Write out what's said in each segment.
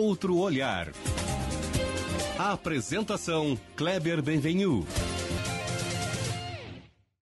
outro olhar. A apresentação Kleber Benvenu.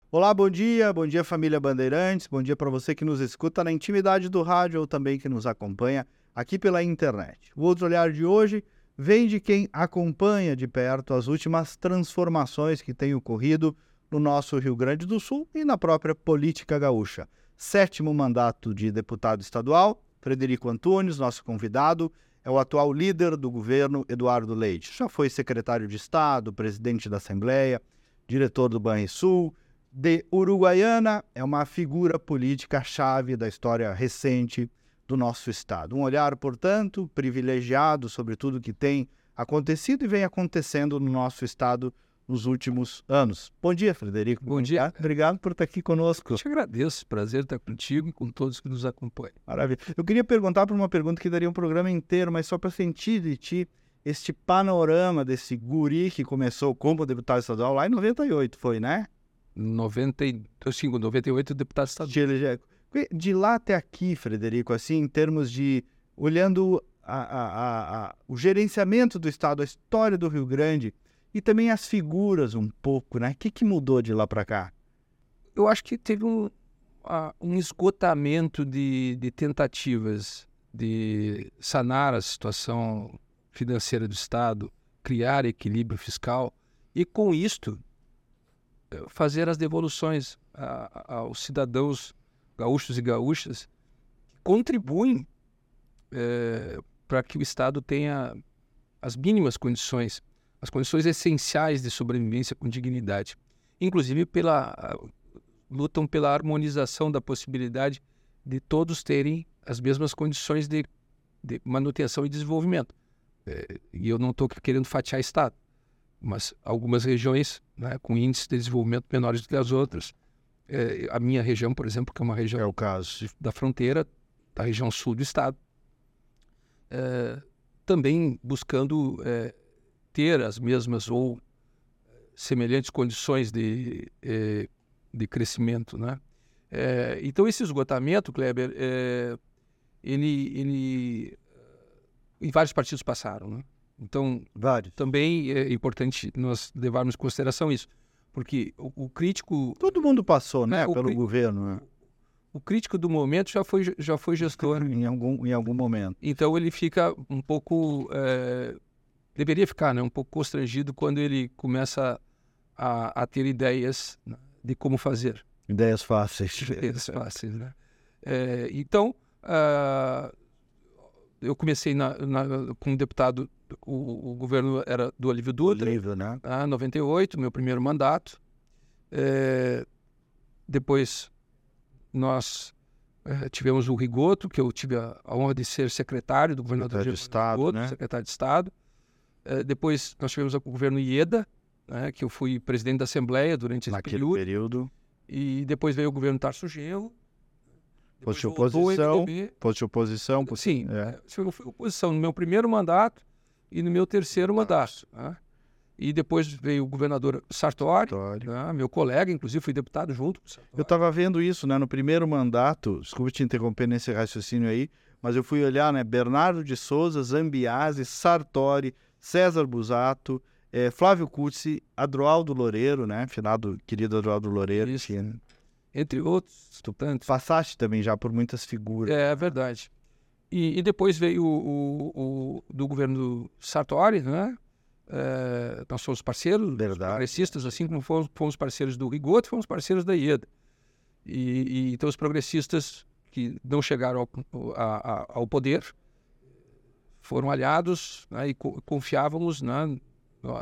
Olá, bom dia, bom dia família Bandeirantes, bom dia para você que nos escuta na intimidade do rádio ou também que nos acompanha aqui pela internet. O outro olhar de hoje vem de quem acompanha de perto as últimas transformações que têm ocorrido no nosso Rio Grande do Sul e na própria política gaúcha. Sétimo mandato de deputado estadual, Frederico Antunes, nosso convidado, é o atual líder do governo, Eduardo Leite. Já foi secretário de Estado, presidente da Assembleia, diretor do Banrisul. De Uruguaiana, é uma figura política-chave da história recente do nosso Estado. Um olhar, portanto, privilegiado sobre tudo que tem acontecido e vem acontecendo no nosso Estado nos últimos anos. Bom dia, Frederico. Bom dia. Obrigado por estar aqui conosco. Eu te agradeço. Prazer estar contigo e com todos que nos acompanham. Maravilha. Eu queria perguntar por uma pergunta que daria um programa inteiro, mas só para sentir de ti este panorama desse guri que começou como deputado estadual lá em 98, foi, né? 90, sim, 98 deputado estadual. De lá até aqui, Frederico, assim, em termos de olhando a, a, a, o gerenciamento do Estado, a história do Rio Grande, e também as figuras um pouco, né? O que, que mudou de lá para cá? Eu acho que teve um, um esgotamento de, de tentativas de sanar a situação financeira do Estado, criar equilíbrio fiscal e, com isto, fazer as devoluções a, aos cidadãos gaúchos e gaúchas que contribuem é, para que o Estado tenha as mínimas condições as condições essenciais de sobrevivência com dignidade, inclusive pela lutam pela harmonização da possibilidade de todos terem as mesmas condições de, de manutenção e desenvolvimento. É, e eu não estou querendo fatiar Estado, mas algumas regiões né, com índices de desenvolvimento menores do que as outras. É, a minha região, por exemplo, que é uma região é o caso. da fronteira, da região sul do Estado, é, também buscando é, ter as mesmas ou semelhantes condições de, eh, de crescimento, né? É, então esse esgotamento, Kleber, é, ele, ele e vários partidos passaram, né? Então vários. também é importante nós levarmos em consideração isso, porque o, o crítico todo mundo passou, né, pelo cri... governo. Né? O crítico do momento já foi já foi gestor em algum em algum momento. Então ele fica um pouco é, deveria ficar né, um pouco constrangido quando ele começa a, a ter ideias né, de como fazer. Ideias fáceis. Ideias fáceis, né? É, então, uh, eu comecei na, na, como deputado, o, o, governo era do Olívio Dutra. Olívio, né? Ah, 98, meu primeiro mandato. É, depois, nós é, tivemos o Rigoto, que eu tive a, a honra de ser secretário do governador secretário de Estado, Rigoto, né? secretário de Estado. Eh, depois nós tivemos o governo Ieda, né, que eu fui presidente da Assembleia durante esse Naquele período. período. E depois veio o governo Tarso Genro. Fosse oposição, fosse oposição. Sim, é. eu fui oposição no meu primeiro mandato e no meu terceiro mandato. Né? E depois veio o governador Sartori, Sartori. Né? meu colega, inclusive fui deputado junto com o Sartori. Eu estava vendo isso, né? No primeiro mandato, desculpe te interromper nesse raciocínio aí, mas eu fui olhar, né? Bernardo de Souza, Zambiase, Sartori, César Busato, é, Flávio Cursi, Adroaldo Loureiro, né? Finado querido Adroaldo Loureiro. Isso. Tinha, Entre outros tantos. Passaste também já por muitas figuras. É, é verdade. E, e, depois veio o, o, o, do governo Sartori, né? É, nós somos parceiros, verdade. progressistas, assim como fomos, fomos parceiros do Rigoto, fomos parceiros da IEDA. E, e, então os progressistas que não chegaram ao, a, a, ao poder foram aliados né, e co confiávamos na,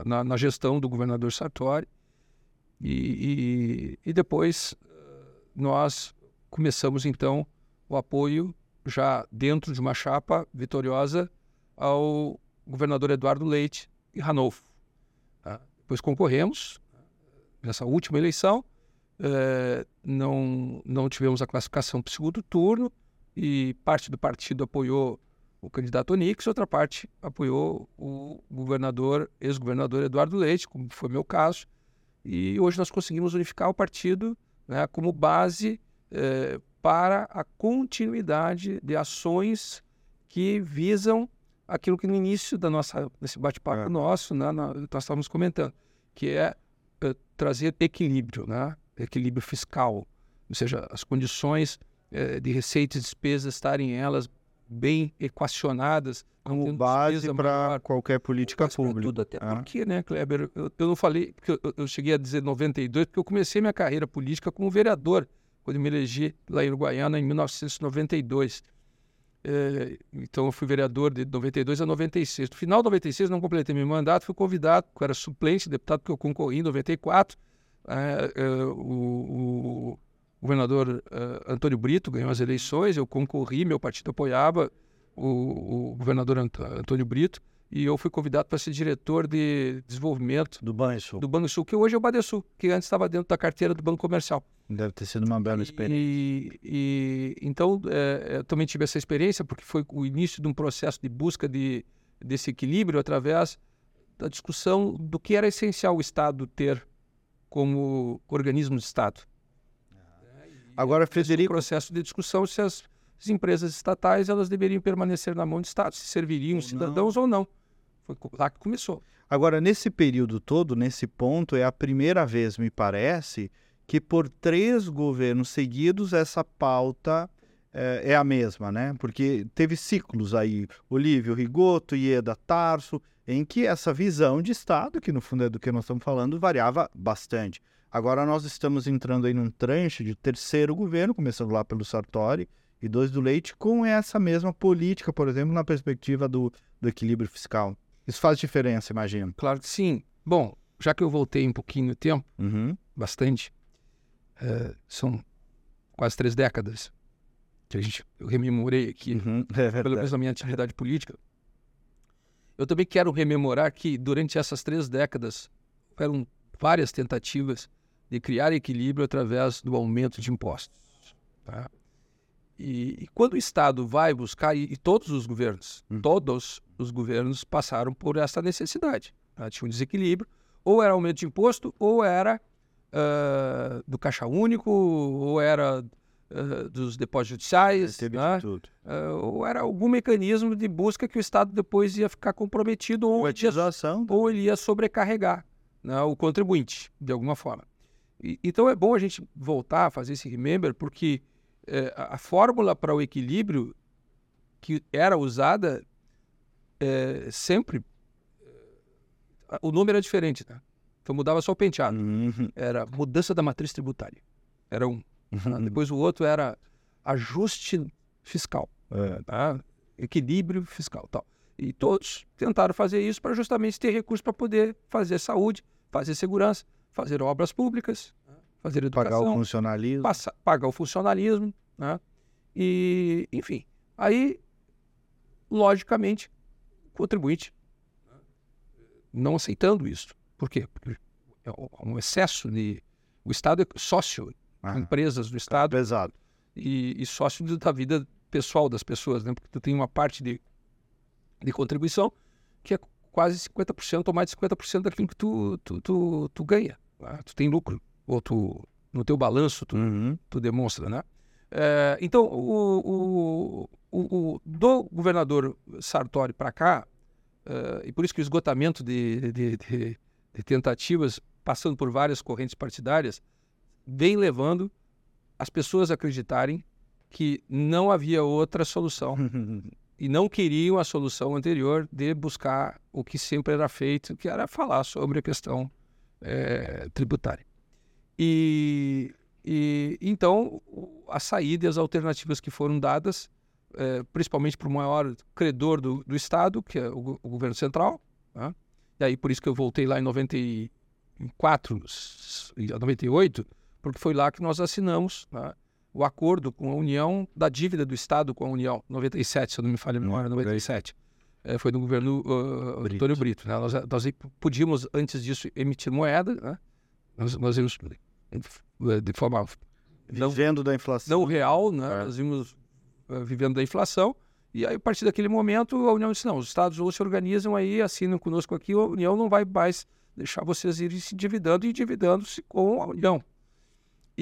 na, na, gestão do governador Sartori. E, e, e, depois nós começamos então o apoio já dentro de uma chapa vitoriosa ao governador Eduardo Leite e Ranolfo. Tá? Depois concorremos nessa última eleição, eh, não, não tivemos a classificação para o segundo turno e parte do partido apoiou o candidato Onix, outra parte apoiou o governador, ex-governador Eduardo Leite, como foi meu caso, e hoje nós conseguimos unificar o partido né, como base eh, para a continuidade de ações que visam aquilo que no início da nossa desse bate-papo É. nosso, né, na- nós estávamos comentando, que é eh, trazer equilíbrio, né? Equilíbrio fiscal, ou seja, as condições eh, de receita e despesas estarem elas bem equacionadas, Como base para qualquer política pública. Tudo, até Ah. porque, né, Kleber? Eu, eu não falei, porque eu, eu cheguei a dizer 92, porque eu comecei minha carreira política como vereador, quando me elegi lá em Uruguaiana em 1992. É, então, eu fui vereador de 92 a 96. No final de 96, não completei meu mandato, fui convidado, eu era suplente, deputado, porque eu concorri em 94. É, é, o, o governador é, Antônio Brito ganhou as eleições, eu concorri, meu partido apoiava o, o governador Ant- Antônio Brito, e eu fui convidado para ser diretor de desenvolvimento Do Banco do Banco Sul, que hoje é o Badesul, que antes estava dentro da carteira do Banco Comercial. Deve ter sido uma bela experiência. E, e- então, é, eu também tive essa experiência, porque foi o início de um processo de busca de, desse equilíbrio através da discussão do que era essencial o Estado ter como organismo de Estado. Agora, Esse Federico, processo de discussão se as, as empresas estatais elas deveriam permanecer na mão do Estado, se serviriam Ou os cidadãos ou não. Foi lá que começou. Agora, nesse período todo, nesse ponto, é a primeira vez, me parece, que por três governos seguidos essa pauta eh, é, a mesma, né? Porque teve ciclos aí, Olívio Rigoto, Ieda Tarso, em que essa visão de Estado, que no fundo é do que nós estamos falando, variava bastante. Agora nós estamos entrando aí num tranche de terceiro governo, começando lá pelo Sartori e dois do Leite, com essa mesma política, por exemplo, na perspectiva do, do equilíbrio fiscal. Isso faz diferença, imagino. Claro que sim. Bom, já que eu voltei um pouquinho no tempo, Uhum. bastante, eh, são quase três décadas que a gente, eu rememorei aqui, Uhum. É pelo menos na minha atividade política. Eu também quero rememorar que durante essas três décadas houveram várias tentativas de criar equilíbrio através do aumento de impostos. tá? E, e quando o Estado vai buscar, e, e todos os governos, Hum. todos os governos passaram por essa necessidade. tá? Tinha um desequilíbrio, ou era aumento de imposto, ou era ah, do caixa único, ou era ah, dos depósitos judiciais, Teve né? de tudo. Ah, ou era algum mecanismo de busca que o Estado depois ia ficar comprometido ou, ele ia, Privatização. ou ele ia sobrecarregar né, o contribuinte, de alguma forma. E- então é bom a gente voltar a fazer esse remember, porque eh, a, a fórmula para o equilíbrio que era usada eh, sempre, eh, o número era diferente, né? Então mudava só o penteado. Uhum. Era mudança da matriz tributária. Era um. Uhum. Depois o outro era ajuste fiscal É. tá? equilíbrio fiscal tal. E todos tentaram fazer isso para justamente ter recursos para poder fazer saúde, fazer segurança, fazer obras públicas, fazer Pagar o educação, funcionalismo. passa- pagar o funcionalismo, né? E, enfim, aí, logicamente, o contribuinte não aceitando isso. Por quê? Porque é um excesso de... O Estado é sócio, Ah, empresas do Estado, pesado. e, e sócio da vida pessoal das pessoas, né? Porque tu tem uma parte de, de contribuição que é quase 50% ou mais de 50% daquilo que tu, tu, tu, tu ganha. né? Tu tem lucro, ou tu, no teu balanço tu, Uhum. tu demonstra, né? É, então, o, o, o, o- do governador Sartori para cá, é, e por isso que o esgotamento de, de, de- de tentativas, passando por várias correntes partidárias, vem levando as pessoas a acreditarem que não havia outra solução e não queriam a solução anterior de buscar o que sempre era feito, que era falar sobre a questão eh, tributária. E, e então a saída e as alternativas que foram dadas, eh, principalmente para o maior credor do, do Estado, que é o, o governo central, né? e aí por isso que eu voltei lá em 94, s- e 98, porque foi lá que nós assinamos né, o acordo com a União da dívida do Estado com a União, 97, se eu não me falha a memória, 97. Eh, foi no governo uh, Brito. Antônio Brito. Né? Nós, nós podíamos, antes disso, emitir moeda, né? nós, nós íamos de forma não, Vivendo da inflação. não real, né? É. nós íamos eh, vivendo da inflação, e aí, a partir daquele momento, a União disse, não, os Estados ou se organizam aí, assinam conosco aqui, a União não vai mais deixar vocês irem se endividando e endividando-se com a União.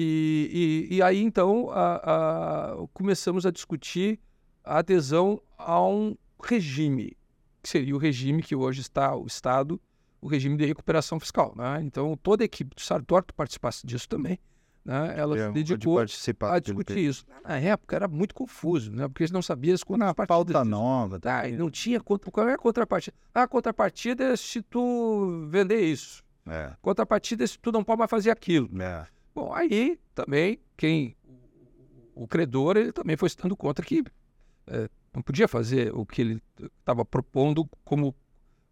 E, e, e aí, então, a- a- começamos a discutir a adesão a um regime que seria o regime que hoje está o Estado, o regime de recuperação fiscal. Né? Então, toda a equipe do Sartori, tu participasse disso também, né? ela É, se de dedicou a discutir isso. Na época era muito confuso, né? porque eles não sabiam as contrapartidas. pauta nova. Tá, e não tinha contra... qual é a contrapartida? Ah, a contrapartida é se tu vender isso. É, Contrapartida é se tu não pode mais fazer aquilo. é. Bom, aí também quem o credor ele também foi se dando conta que eh, não podia fazer o que ele estava propondo como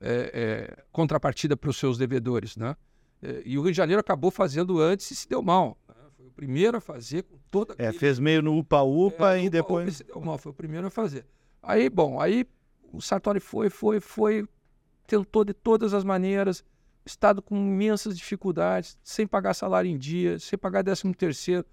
eh, eh, contrapartida para os seus devedores, né? Eh, e o Rio de Janeiro acabou fazendo antes e se deu mal. né? Foi o primeiro a fazer com toda É, aquele- fez meio no upa-upa é, e o depois. Se deu mal, foi o primeiro a fazer. Aí, bom, aí o Sartori foi, foi, foi, tentou de todas as maneiras, Estado com imensas dificuldades, sem pagar salário em dia, sem pagar décimo terceiro,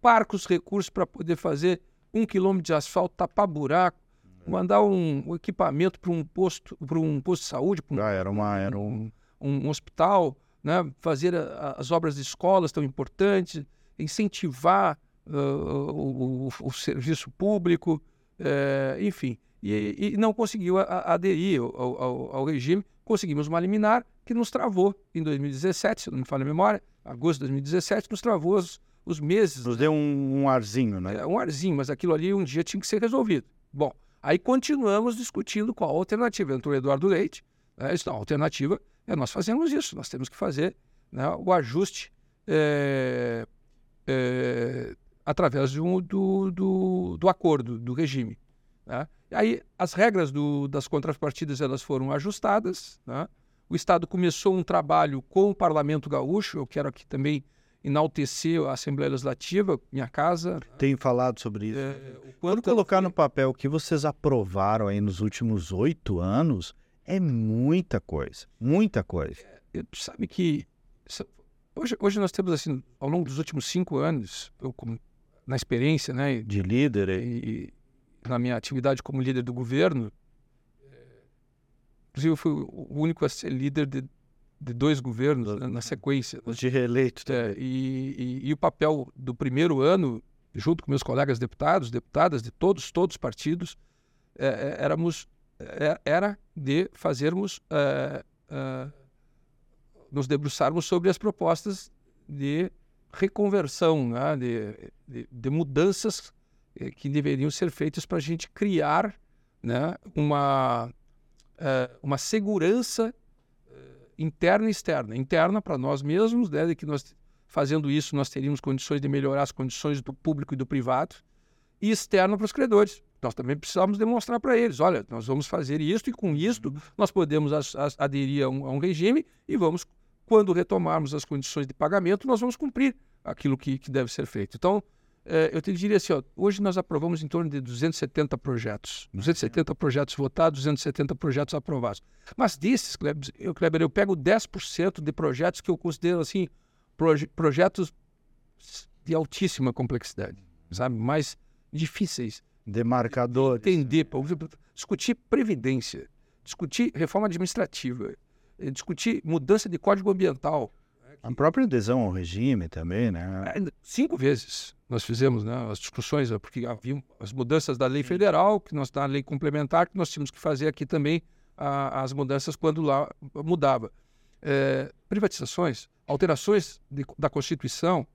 parcos recursos para poder fazer um quilômetro de asfalto, tapar buraco, mandar um, um equipamento para um posto, para um posto de saúde, para um Ah, era uma. Era um... um, hospital, né? fazer a- as obras de escolas tão importantes, incentivar ah, o, o- o serviço público, eh, enfim. E, e não conseguiu a- a- aderir ao, ao- ao regime. Conseguimos uma liminar que nos travou em 2017, se não me falha a memória, agosto de 2017, nos travou os, os meses Nos deu um, um arzinho, né? é, um arzinho, mas aquilo ali um dia tinha que ser resolvido. Bom, aí continuamos discutindo qual a alternativa. Entrou o Eduardo Leite, né, disse, a alternativa é nós fazemos isso, nós temos que fazer né, o ajuste é, é, através de um- do, do, do acordo, do regime. né. Aí as regras do- das contrapartidas elas foram ajustadas, né. o Estado começou um trabalho com o Parlamento Gaúcho, eu quero aqui também enaltecer a Assembleia Legislativa, minha casa, Tenho falado sobre isso. é, Quando colocar no papel o que vocês aprovaram aí nos últimos oito anos, é muita coisa. Muita coisa. Eu- tu sabe que hoje, hoje nós temos assim ao longo dos últimos cinco anos eu como- na experiência né De líder e na minha atividade como líder do governo eh, inclusive eu fui o único a ser líder de, de dois governos né, na sequência Os de reeleito É, e, e- e o papel do primeiro ano, junto com meus colegas deputados, deputadas de todos, todos os partidos, é, é, éramos, é, era de fazermos, é, é, nos debruçarmos sobre as propostas de reconversão, né, de, de, de mudanças que deveriam ser feitas para a gente criar né, uma, eh, uma segurança interna e externa. Interna para nós mesmos, né, de que nós fazendo isso nós teríamos condições de melhorar as condições do público e do privado, e externa para os credores. Nós também precisamos demonstrar para eles, olha, nós vamos fazer isso e com isto nós podemos as- as- aderir a um, a um regime e vamos, quando retomarmos as condições de pagamento, nós vamos cumprir aquilo que, que deve ser feito. Então, eh, eu te diria assim, ó, hoje nós aprovamos em torno de 270 projetos. 270 projetos votados, 270 projetos aprovados. Mas desses, Kleber, eu, Kleber, eu pego 10% de projetos que eu considero assim, proje- projetos de altíssima complexidade, sabe? Mais difíceis Demarcador. entender, por exemplo, discutir previdência, discutir reforma administrativa, eh, discutir mudança de código ambiental. A própria adesão ao regime também, né? Ainda Cinco vezes nós fizemos né, as discussões, eh, porque havia as mudanças da lei federal, que nós da lei complementar, que nós tínhamos que fazer aqui também a- as mudanças quando lá mudava. Eh, privatizações, alterações de- da Constituição,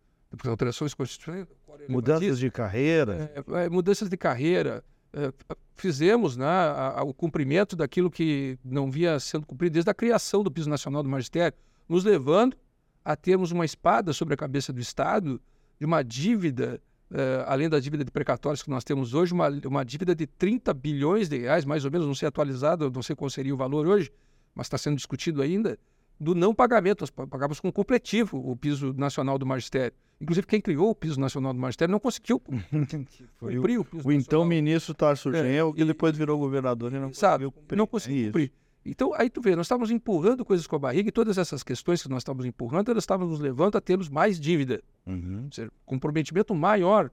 alterações constitucionais, Mudanças de carreira. é, é, mudanças de carreira. é, fizemos né, a- a- o cumprimento daquilo que não via sendo cumprido desde a criação do Piso Nacional do Magistério, nos levando a termos uma espada sobre a cabeça do Estado de uma dívida, é, além da dívida de precatórios que nós temos hoje, uma, uma dívida de 30 bilhões de reais, mais ou menos, não sei atualizado, não sei qual seria o valor hoje, mas está sendo discutido ainda, do não pagamento. Nós pa- pagávamos com completivo o piso nacional do magistério. Inclusive, quem criou o piso nacional do magistério não conseguiu Foi o, cumprir o piso o então nacional. ministro Tarso É, Genro, que depois virou governador e não Exato, conseguiu cumprir. não conseguiu É cumprir. Então, aí tu vê, nós estávamos empurrando coisas com a barriga e todas essas questões que nós estávamos empurrando, elas estavam nos levando a termos mais dívida, Uhum. ou seja, comprometimento maior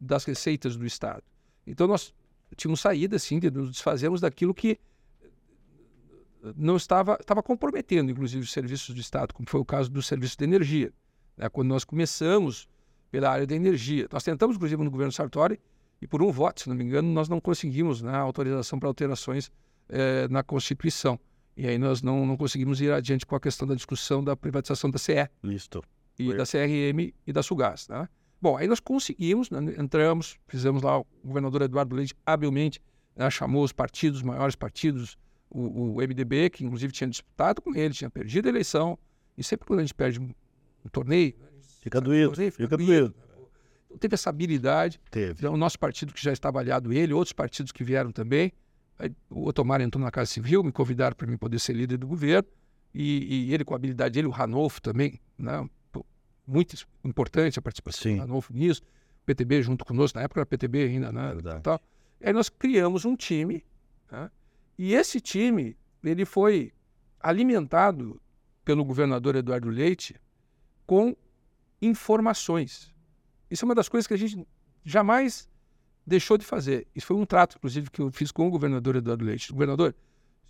das receitas do Estado. Então, nós tínhamos saída, assim, de nos desfazermos daquilo que não estava, estava comprometendo, inclusive, os serviços do Estado, como foi o caso do serviço de energia. né? Quando nós começamos pela área da energia. Nós tentamos, inclusive, no governo Sartori, e por um voto, se não me engano, nós não conseguimos né, autorização para alterações é, na Constituição. E aí nós não, não conseguimos ir adiante com a questão da discussão da privatização da CE. Listo. E Foi. da CRM e da Sugás. Né? Bom, aí nós conseguimos, né, entramos, fizemos lá, o governador Eduardo Leite habilmente né, chamou os partidos, os maiores partidos, o, o, MDB, que inclusive tinha disputado com ele, tinha perdido a eleição, e sempre quando a gente perde um, um torneio... Fica doído, torneio, fica, fica doído. Então, teve essa habilidade. Teve. Então, o nosso partido que já estava aliado ele, outros partidos que vieram também, Aí, o Otomar entrou na Casa Civil, me convidaram para mim poder ser líder do governo, e, e, ele, com a habilidade dele, o Ranolfo também, né? muito importante a participação Sim. do Ranolfo nisso, o PTB junto conosco, na época era PTB ainda, né? Tal. Aí nós criamos um time, né? e esse time, ele foi alimentado pelo governador Eduardo Leite com informações. Isso é uma das coisas que a gente jamais deixou de fazer. Isso foi um trato, inclusive, que eu fiz com o governador Eduardo Leite. Governador,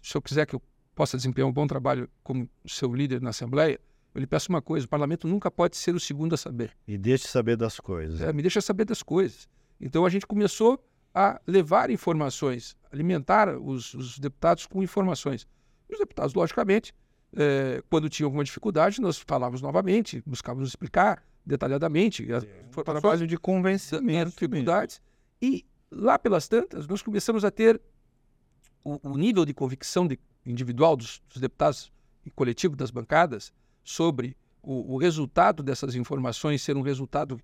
se eu quiser que eu possa desempenhar um bom trabalho como seu líder na Assembleia, eu lhe peço uma coisa: o parlamento nunca pode ser o segundo a saber. E deixe saber das coisas. É, me deixa saber das coisas. Então a gente começou a levar informações, alimentar os, os deputados com informações. E os deputados, logicamente, é, quando tinham alguma dificuldade, nós falávamos novamente, buscávamos explicar detalhadamente. É, um trabalho de convencimento. dificuldades. E lá pelas tantas, nós começamos a ter o, o nível de convicção de, individual dos, dos, deputados e coletivo das bancadas sobre o, o resultado dessas informações ser um resultado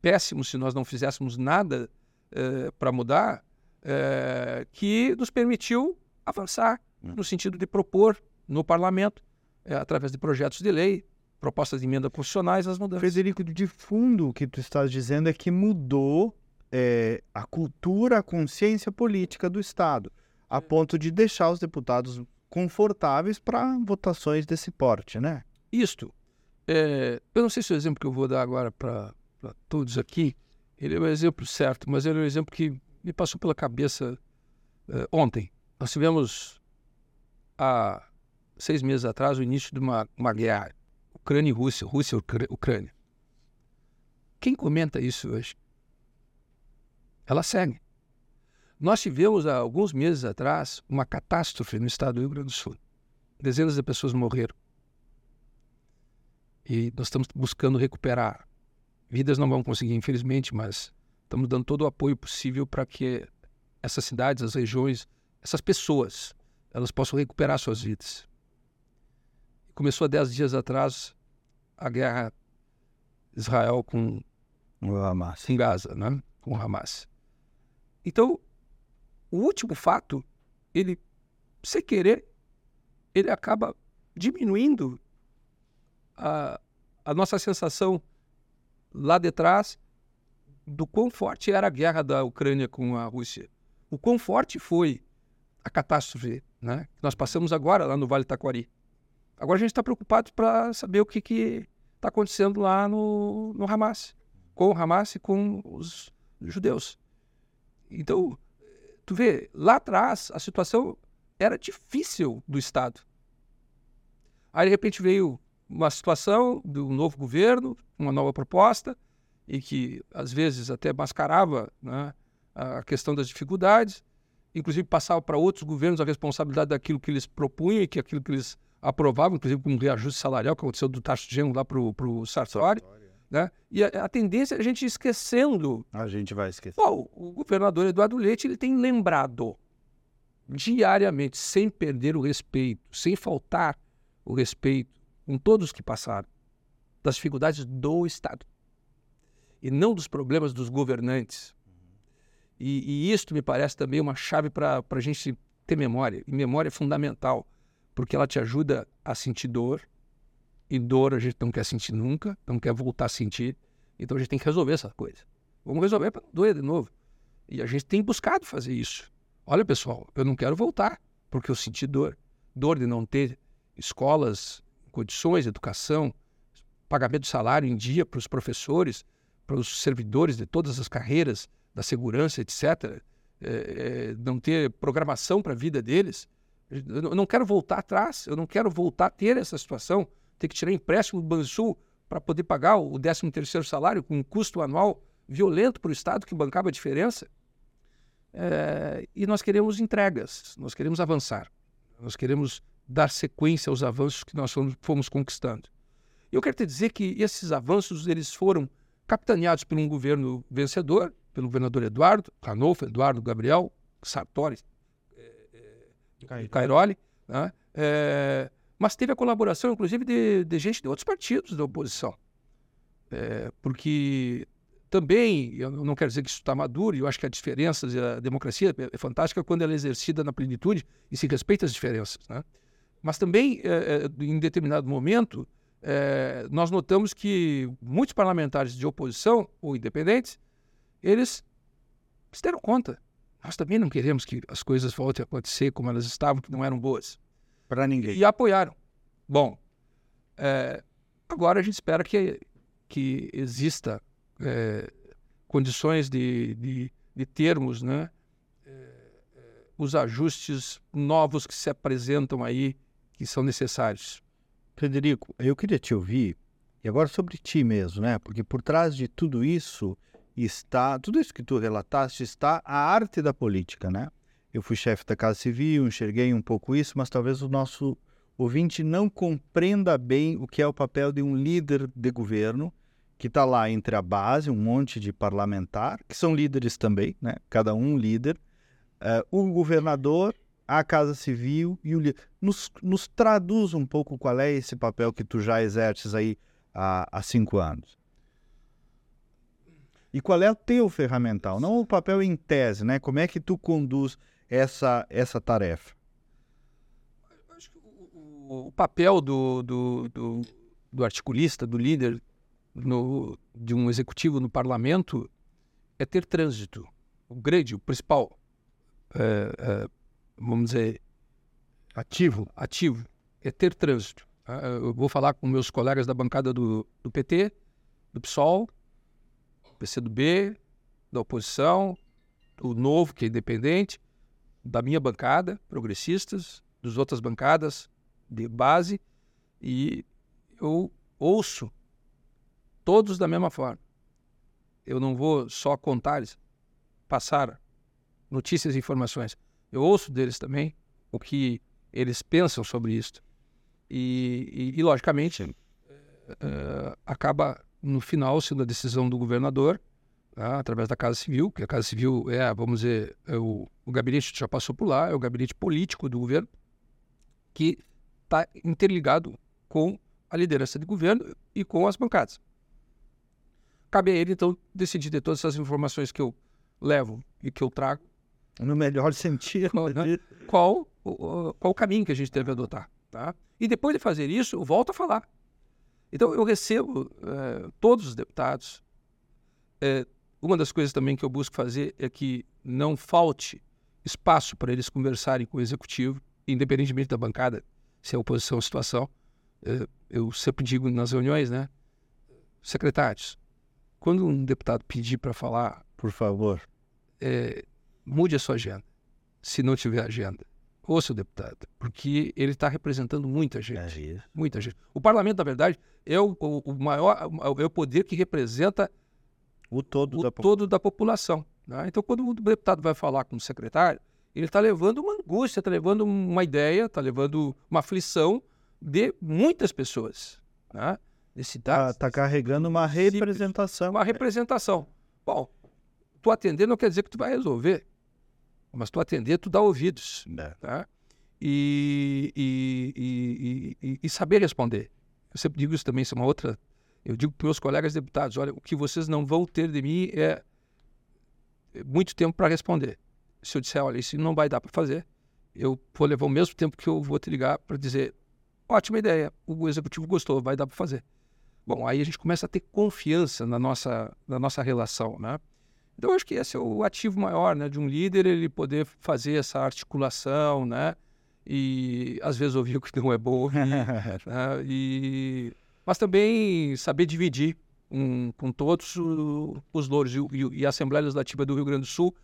péssimo se nós não fizéssemos nada eh, para mudar, eh, que nos permitiu avançar hum. no sentido de propor no parlamento, eh, através de projetos de lei, propostas de emenda constitucionais, as mudanças. Frederico, de fundo, o que tu estás dizendo é que mudou é, a cultura, a consciência política do Estado, a ponto de deixar os deputados confortáveis para votações desse porte, né? Isto. É, eu não sei se o exemplo que eu vou dar agora para todos aqui, ele é o exemplo certo, mas ele é o exemplo que me passou pela cabeça é, ontem. Nós tivemos, há seis meses atrás, o início de uma, uma guerra. Ucrânia e Rússia, Rússia e Ucrânia. Quem comenta isso hoje? Ela segue. Nós tivemos, há alguns meses atrás, uma catástrofe no estado do Rio Grande do Sul. Dezenas de pessoas morreram. E nós estamos buscando recuperar. Vidas não vão conseguir, infelizmente, mas estamos dando todo o apoio possível para que essas cidades, as regiões, essas pessoas, elas possam recuperar suas vidas. Começou há dez dias atrás a guerra Israel com o Hamas. em Gaza, né? com Hamas. Então, o último fato, ele, sem querer, ele acaba diminuindo a, a nossa sensação lá de trás do quão forte era a guerra da Ucrânia com a Rússia. O quão forte foi a catástrofe né, que nós passamos agora lá no Vale Taquari. Agora a gente está preocupado para saber o que está acontecendo lá no, no Hamas, com o Hamas e com os judeus. Então, tu vê, lá atrás a situação era difícil do Estado. Aí, de repente, veio uma situação do novo governo, uma nova proposta, e que às vezes até mascarava né, a questão das dificuldades, inclusive passava para outros governos a responsabilidade daquilo que eles propunham e que aquilo que eles aprovavam, inclusive com um reajuste salarial que aconteceu do taxa de gênero lá para o Sartori. Né? E a, a, tendência é a gente esquecendo. A gente vai esquecer. Bom, o governador Eduardo Leite ele tem lembrado diariamente, sem perder o respeito, sem faltar o respeito com todos que passaram, das dificuldades do Estado e não dos problemas dos governantes. E, e isto me parece também uma chave para a gente ter memória. E memória é fundamental, porque ela te ajuda a sentir dor, e dor a gente não quer sentir nunca, não quer voltar a sentir. Então a gente tem que resolver essa coisa. Vamos resolver para doer de novo. E a gente tem buscado fazer isso. Olha, pessoal, eu não quero voltar, porque eu senti dor. Dor de não ter escolas, condições, educação, pagamento de salário em dia para os professores, para os servidores de todas as carreiras, da segurança, etc. É, é, não ter programação para a vida deles. Eu não quero voltar atrás, eu não quero voltar a ter essa situação ter que tirar empréstimo do Banrisul para poder pagar o 13º salário com um custo anual violento para o Estado que bancava a diferença. É, e nós queremos entregas, nós queremos avançar, nós queremos dar sequência aos avanços que nós fomos, fomos conquistando. E eu quero te dizer que esses avanços eles foram capitaneados por um governo vencedor, pelo governador Eduardo, Ranolfo, Eduardo Gabriel, Sartori, é, Cairoli, né? é, mas teve a colaboração, inclusive, de, de gente de outros partidos da oposição. É, porque também, eu não quero dizer que isso está maduro, eu acho que a diferença, a democracia é fantástica quando ela é exercida na plenitude e se respeita as diferenças. Né? Mas também, é, é em determinado momento, é, nós notamos que muitos parlamentares de oposição ou independentes, eles se deram conta. Nós também não queremos que as coisas voltem a acontecer como elas estavam, que não eram boas. Para ninguém. E apoiaram. Bom, é, agora a gente espera que, que exista é, condições de, de, de, termos né, é, é, os ajustes novos que se apresentam aí, que são necessários. Frederico, eu queria te ouvir, e agora sobre ti mesmo, né? Porque por trás de tudo isso está, tudo isso que tu relataste, está a arte da política, né? Eu fui chefe da Casa Civil, enxerguei um pouco isso, mas talvez o nosso ouvinte não compreenda bem o que é o papel de um líder de governo que está lá entre a base, um monte de parlamentar, que são líderes também, né? cada um líder, uh, o governador, a Casa Civil e o líder. Nos, nos, traduz um pouco qual é esse papel que tu já exerces aí há, há cinco anos. E qual é o teu ferramental, não o papel em tese, né? Como é que tu conduz essa, essa tarefa? Acho que o, o papel do, do, do, do articulista, do líder, no, de um executivo no parlamento é ter trânsito. O grande, o principal, é, é, vamos dizer, ativo. ativo é ter trânsito. Tá? Eu vou falar com meus colegas da bancada do, do PT, do PSOL, do PCdoB, da oposição, do Novo, que é independente, da minha bancada, progressistas, das outras bancadas de base, e eu ouço todos da mesma forma. Eu não vou só contar, passar notícias e informações. Eu ouço deles também o que eles pensam sobre isso. E, e, e logicamente, uh, acaba no final sendo a decisão do governador, tá, através da Casa Civil, que a Casa Civil é, vamos dizer, é o, o gabinete já passou por lá, é o gabinete político do governo, que está interligado com a liderança de governo e com as bancadas. Cabe a ele, então, decidir de todas essas informações que eu levo e que eu trago. No melhor sentido. Né? Qual, qual o caminho que a gente deve adotar. Tá? E depois de fazer isso, eu volto a falar. Então, eu recebo é, todos os deputados. É, uma das coisas também que eu busco fazer é que não falte espaço para eles conversarem com o executivo, independentemente da bancada, se é oposição ou situação. É, eu sempre digo nas reuniões, né? Secretários, quando um deputado pedir para falar, por favor, é, mude a sua agenda. Se não tiver agenda, ouça o deputado, porque ele está representando muita gente. É muita gente. O parlamento, na verdade, é o, o maior, é o poder que representa o todo, o da, todo da população. Né? Então, quando o deputado vai falar com o secretário, ele está levando uma angústia, está levando uma ideia, está levando uma aflição de muitas pessoas. Né? Está tá carregando uma representação. Uma representação. Bom, tu atender não quer dizer que tu vai resolver, mas tu atender, tu dá ouvidos. É. Tá? E, e, e, e, saber responder. Eu sempre digo isso também, isso é uma outra. Eu digo para meus colegas deputados: olha, o que vocês não vão ter de mim é muito tempo para responder. Se eu disser, olha, isso não vai dar para fazer, eu vou levar o mesmo tempo que eu vou te ligar para dizer: ótima ideia, o executivo gostou, vai dar para fazer. Bom, aí a gente começa a ter confiança na nossa, na nossa relação, né? Então, eu acho que esse é o ativo maior, né? De um líder, ele poder fazer essa articulação, né? E às vezes ouvir o que não é bom né? e... Mas também saber dividir um, com todos os louros. E, e, e, a Assembleia Legislativa do Rio Grande do Sul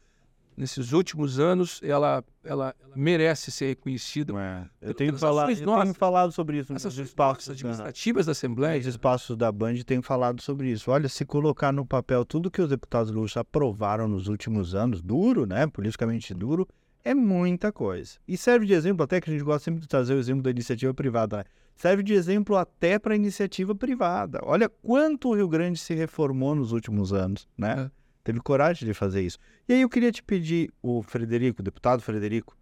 nesses últimos anos, ela, ela, ela merece ser reconhecida. É, eu tenho, ações eu tenho falado sobre isso Essas espaços administrativas da Assembleia, os espaços da Band têm falado sobre isso. Olha, se colocar no papel tudo que os deputados gaúchos aprovaram nos últimos anos, duro, né, politicamente duro, é muita coisa. E serve de exemplo, até que a gente gosta sempre de trazer o exemplo da iniciativa privada, né? serve de exemplo até para a iniciativa privada. Olha quanto o Rio Grande se reformou nos últimos anos, né? É. Teve coragem de fazer isso. E aí eu queria te pedir, o Frederico, o deputado Frederico,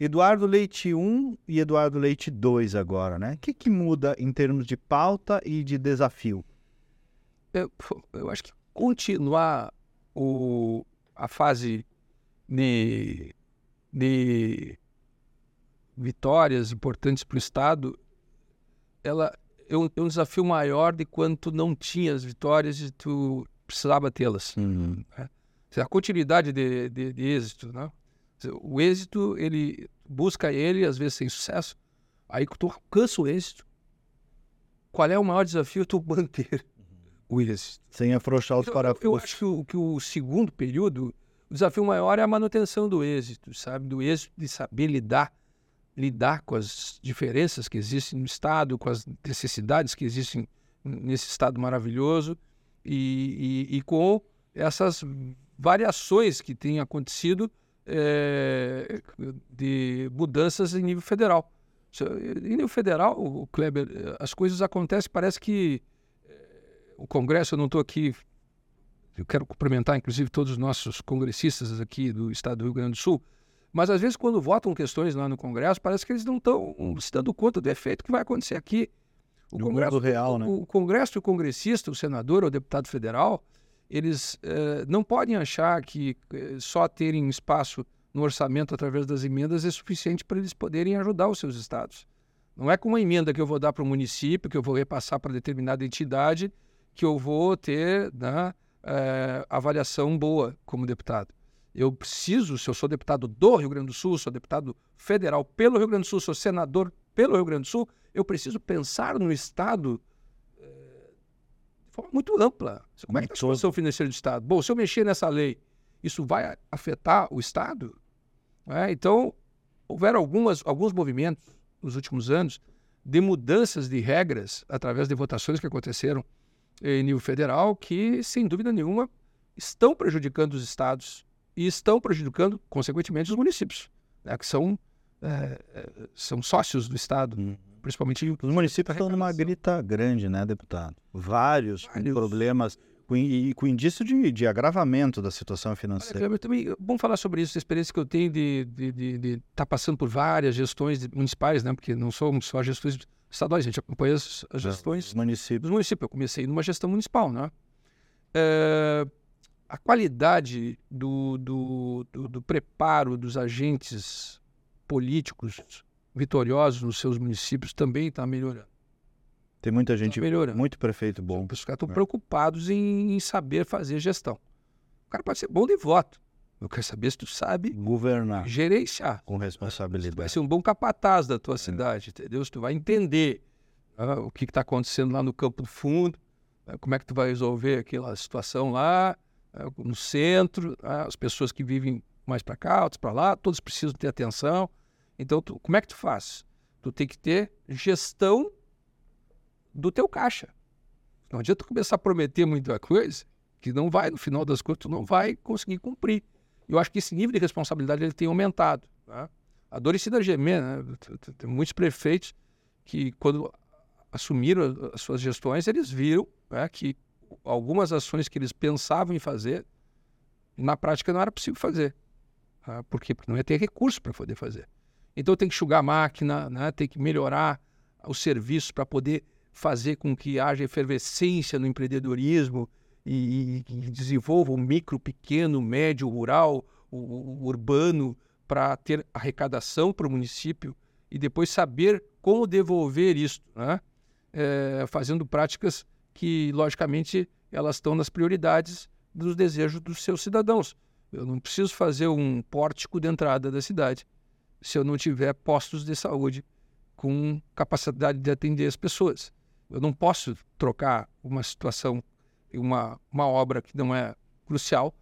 Eduardo Leite 1 e Eduardo Leite 2 agora, né? O que, que muda em termos de pauta e de desafio? eu, eu acho que continuar o, a fase de, de vitórias importantes para o Estado, ela é um, é um desafio maior de quando tu não tinha as vitórias e tu precisava tê-las. A continuidade de, de, de êxito, né? O êxito, ele busca ele, às vezes sem sucesso. Aí que tu alcança o êxito. Qual é o maior desafio? Tu manter o êxito. Sem afrouxar os Então, eu, eu parafusos. acho que o, que o segundo período, o desafio maior é a manutenção do êxito, sabe? Do êxito de saber lidar, lidar com as diferenças que existem no Estado, com as necessidades que existem nesse Estado maravilhoso e, e- e com essas variações que têm acontecido eh, de mudanças em nível federal. Em nível federal, o Kleber, eh, as coisas acontecem, parece que o Congresso, eu não estou aqui, eu quero cumprimentar inclusive todos os nossos congressistas aqui do estado do Rio Grande do Sul, mas às vezes quando votam questões lá no Congresso, parece que eles não estão se dando conta do efeito que vai acontecer aqui. O No mundo real, né? o, Congresso e o congressista, o senador ou o deputado federal, eles eh, não podem achar que eh, só terem espaço no orçamento através das emendas é suficiente para eles poderem ajudar os seus estados. Não é com uma emenda que eu vou dar para o município, que eu vou repassar para determinada entidade, que eu vou ter né, eh, avaliação boa como deputado. Eu preciso, se eu sou deputado do Rio Grande do Sul, sou deputado federal pelo Rio Grande do Sul, sou senador pelo Rio Grande do Sul, eu preciso pensar no Estado eh, de forma muito ampla. Como é que está a situação financeira do Estado? Bom, se eu mexer nessa lei, isso vai afetar o Estado? É, então, houveram algumas, alguns movimentos nos últimos anos de mudanças de regras através de votações que aconteceram em nível federal que, sem dúvida nenhuma, estão prejudicando os estados e estão prejudicando, consequentemente, os municípios, né, que são, é, são sócios do estado, Hum. principalmente Os municípios estão numa grita grande, né, deputado? Vários, Vários. problemas com, e com indício de, de agravamento da situação Olha, financeira. Kleber, também, vamos falar sobre isso, a experiência que eu tenho de estar de, de, estar passando por várias gestões de- municipais, né? Porque não são só gestões estaduais, a gente acompanha as, as gestões municípios. dos municípios. Eu comecei numa gestão municipal, né? É, a qualidade do, do, do, do preparo dos agentes políticos vitoriosos nos seus municípios também está melhorando. Tem muita Está gente, melhorando. muito prefeito bom. Os caras estão É. preocupados em, em saber fazer gestão. O cara pode ser bom de voto. Eu quero saber se tu sabe Governar gerenciar. com tu vai responsabilidade. ser um bom capataz da É. tua cidade, entendeu? Se tu vai entender ah, o que está acontecendo lá no campo do fundo, ah, como é que tu vai resolver aquela situação lá, ah, no centro, as pessoas que vivem mais para cá, outras para lá, todos precisam ter atenção. Então, tu- como é que tu faz? Tu tem que ter gestão do teu caixa. Não adianta tu começar a prometer muita coisa que não vai, no final das contas, tu não vai conseguir cumprir. Eu acho que esse nível de responsabilidade ele tem aumentado. Tá? A dor e gemer, né? Tem muitos prefeitos que, quando assumiram as suas gestões, eles viram né, que algumas ações que eles pensavam em fazer, na prática não era possível fazer. Tá? Por quê? Porque não ia ter recurso para poder fazer. Então tem que enxugar a máquina, né? tem que melhorar os serviços para poder fazer com que haja efervescência no empreendedorismo e, e, desenvolva o micro, pequeno, médio, rural, o, o urbano, para ter arrecadação para o município e depois saber como devolver isso, né? É, fazendo práticas que, logicamente, elas estão nas prioridades dos desejos dos seus cidadãos. Eu não preciso fazer um pórtico de entrada da cidade se eu não tiver postos de saúde com capacidade de atender as pessoas. Eu não posso trocar uma situação, uma, uma obra que não é crucial,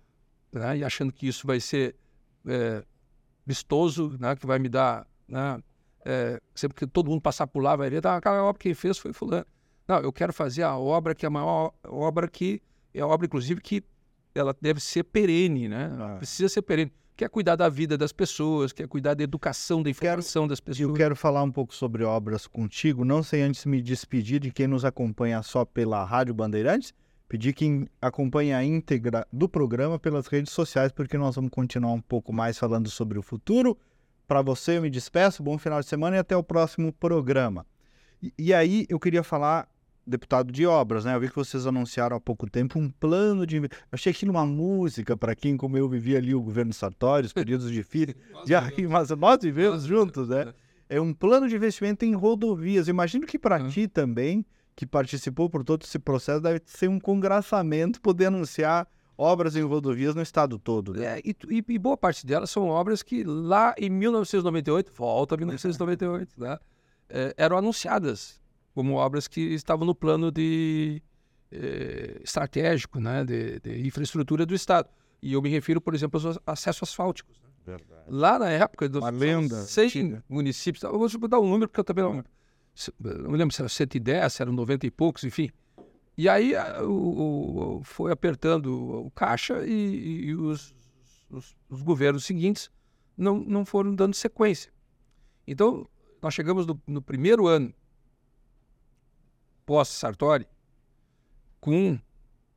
né, e achando que isso vai ser é, vistoso, né, que vai me dar, né, é, sempre que todo mundo passar por lá vai ver, ah, aquela obra que fez foi fulano. Não, eu quero fazer a obra que é a maior obra que é a obra, inclusive, que ela deve ser perene, né? Ah. Precisa ser perene. Quer cuidar da vida das pessoas, quer cuidar da educação, da informação quero, das pessoas. Eu quero falar um pouco sobre obras contigo, não sei antes me despedir de quem nos acompanha só pela Rádio Bandeirantes, pedir quem acompanha a íntegra do programa pelas redes sociais, porque nós vamos continuar um pouco mais falando sobre o futuro. Para você, eu me despeço, bom final de semana e até o próximo programa. E, e aí eu queria falar deputado de obras, né? Eu vi que vocês anunciaram há pouco tempo um plano de. Eu achei aquilo uma música para quem, como eu, vivia ali o governo Sartori, os períodos difíceis. de... Mas nós vivemos juntos, né? É um plano de investimento em rodovias. Imagino que para ti também, que participou por todo esse processo, deve ser um congraçamento poder anunciar obras em rodovias no estado todo. Né? É, e, e, boa parte delas são obras que lá em 1998, volta a 1998, né? É, eram anunciadas como obras que estavam no plano de eh, estratégico, né, de, de, infraestrutura do Estado. E eu me refiro, por exemplo, aos acessos asfálticos. Né? Lá na época dos Uma lenda. seis municípios, eu vou dar um número porque eu também não, não me lembro se era 110, se eram 90 e poucos, enfim. E aí o, o, foi apertando o caixa e, e os, os, os, governos seguintes não, não foram dando sequência. Então, nós chegamos no, no primeiro ano pós-Sartori, com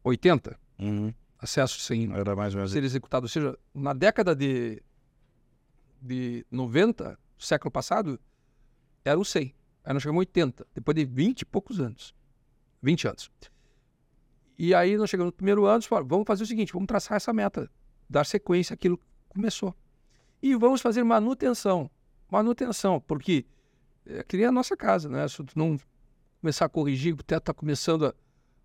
80 uhum. acessos sem Era mais ou ser executado. Ou seja, na década de, de 90, século passado, eram 100. Aí nós chegamos a 80, depois de 20 e poucos anos. 20 anos. E aí nós chegamos no primeiro ano e falamos, vamos fazer o seguinte, vamos traçar essa meta, dar sequência àquilo que começou. E vamos fazer manutenção. Manutenção, porque é que nem a nossa casa, né? Se tu não começar a corrigir, o teto está começando a,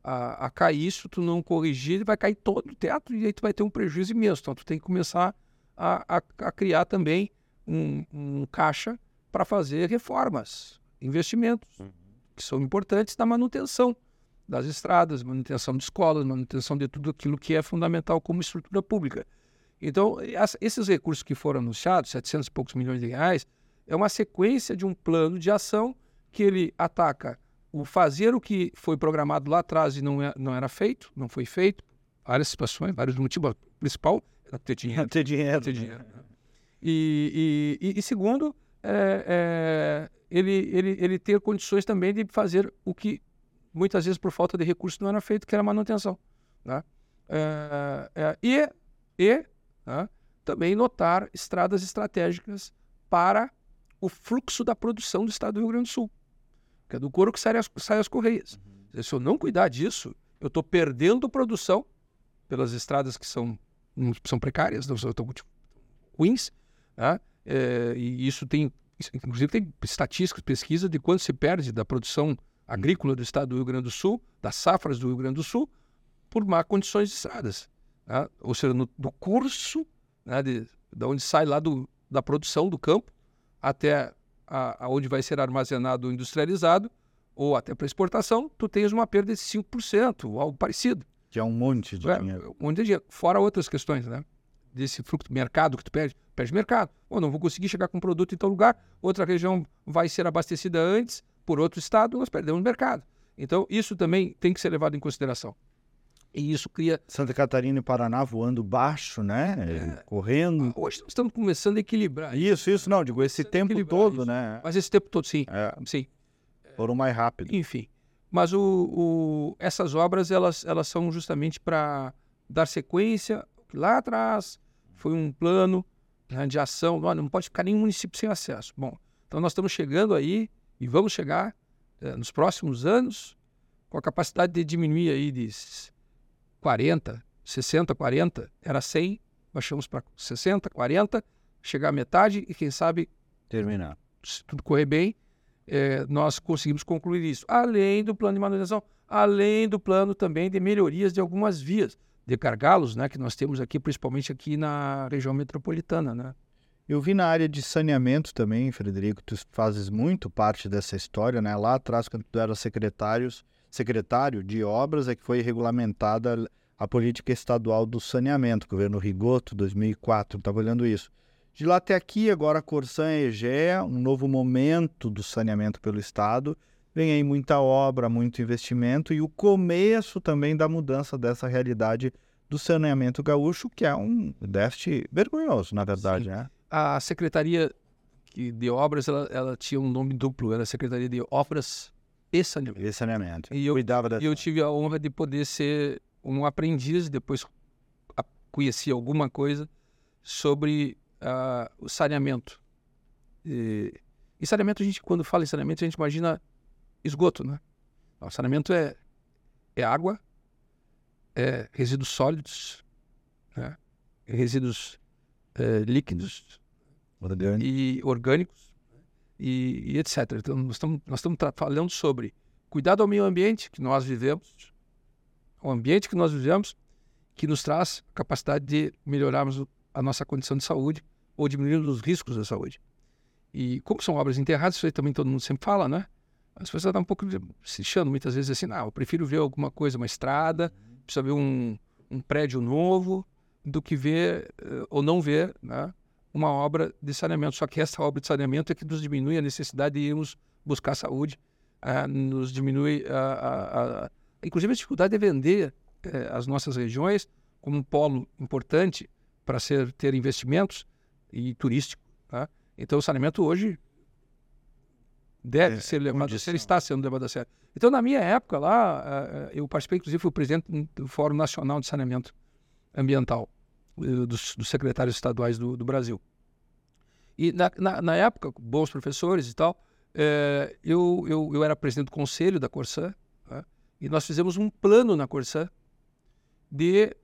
a, a, cair, se tu não corrigir, ele vai cair todo o teto e aí tu vai ter um prejuízo imenso. Então tu tem que começar a, a, a criar também um, um caixa para fazer reformas, investimentos, uhum. que são importantes na manutenção das estradas, manutenção de escolas, manutenção de tudo aquilo que é fundamental como estrutura pública. Então, esses recursos que foram anunciados, 700 e poucos milhões de reais, é uma sequência de um plano de ação que ele ataca o fazer o que foi programado lá atrás e não, é, não era feito, não foi feito, várias situações, vários motivos. O principal era ter dinheiro. ter dinheiro. Ter dinheiro. E, e, e, segundo, é, é, ele, ele, ele ter condições também de fazer o que muitas vezes por falta de recursos não era feito, que era manutenção. Né? É, é e e né, também notar estradas estratégicas para o fluxo da produção do estado do Rio Grande do Sul que é do couro que sai as, sai as correias. Uhum. Se eu não cuidar disso, eu estou perdendo produção pelas estradas que são, são precárias, não são tão ruins, né? é, e isso tem, inclusive tem estatísticas, pesquisa de quanto se perde da produção agrícola do estado do Rio Grande do Sul, das safras do Rio Grande do Sul, por má condições de estradas. Né? Ou seja, no, no curso né, de, de onde sai lá do, da produção do campo até aonde vai ser armazenado industrializado, ou até para exportação, tu tens uma perda de 5%, algo parecido. Que é um monte de é, dinheiro. Um monte de dinheiro. Fora outras questões, né? Desse fluxo mercado que tu perde, perde mercado. Ou não vou conseguir chegar com um produto em tal lugar, outra região vai ser abastecida antes por outro estado, nós perdemos mercado. Então, isso também tem que ser levado em consideração. E isso cria. Santa Catarina e Paraná voando baixo, né? É. Correndo. Ah, hoje estamos começando a equilibrar. Isso, isso, não, digo, esse tempo todo, isso. né? Mas esse tempo todo, sim. É. sim. Foram mais rápido. Enfim. Mas o, o, essas obras, elas, elas são justamente para dar sequência. Lá atrás foi um plano né, de ação. Não, não pode ficar nenhum município sem acesso. Bom, então nós estamos chegando aí e vamos chegar é, nos próximos anos com a capacidade de diminuir aí de 40, 60, 40, era 100, baixamos para 60, 40, chegar à metade e quem sabe terminar. Se tudo correr bem, é, nós conseguimos concluir isso. Além do plano de manutenção, além do plano também de melhorias de algumas vias, de gargalos, né, que nós temos aqui, principalmente aqui na região metropolitana, né? Eu vi na área de saneamento também, Frederico, tu fazes muito parte dessa história, né? Lá atrás, quando tu era secretários, secretário de obras, é que foi regulamentada a política estadual do saneamento, governo Rigoto, 2004, estava olhando isso. De lá até aqui, agora Corsã e Egea, um novo momento do saneamento pelo Estado. Vem aí muita obra, muito investimento e o começo também da mudança dessa realidade do saneamento gaúcho, que é um déficit vergonhoso, na verdade. Né? A Secretaria de Obras ela, ela, tinha um nome duplo, era Secretaria de Obras e Saneamento. E saneamento. E eu, Cuidava da... eu tive a honra de poder ser um aprendiz, depois conheci alguma coisa sobre uh, o saneamento. E, e, saneamento, a gente, quando fala em saneamento, a gente imagina esgoto, né? O saneamento é, é água, é resíduos sólidos, né? resíduos é, líquidos Orgânico. e orgânicos e, e, etc. Então, nós estamos, nós estamos falando sobre cuidado ao meio ambiente que nós vivemos, o ambiente que nós vivemos, que nos traz capacidade de melhorarmos a nossa condição de saúde ou diminuir os riscos da saúde. E como são obras enterradas, isso aí também todo mundo sempre fala, né? As pessoas estão um pouco se achando muitas vezes assim, não, eu prefiro ver alguma coisa, uma estrada, precisa ver um, um prédio novo, do que ver uh, ou não ver né, uma obra de saneamento. Só que essa obra de saneamento é que nos diminui a necessidade de irmos buscar saúde, uh, nos diminui a, a, inclusive a dificuldade de vender uh, as nossas regiões como um polo importante para ser ter investimentos e turístico. Tá? Então o saneamento hoje deve é, ser levado a sério, está sendo levado a sério. Então, na minha época lá, uh, eu participei, inclusive, fui presidente do Fórum Nacional de Saneamento Ambiental, uh, dos, dos, secretários estaduais do, do Brasil. E na, na, na, época, bons professores e tal, eu, eu, eu era presidente do conselho da Corsã, né? e nós fizemos um plano na Corsã de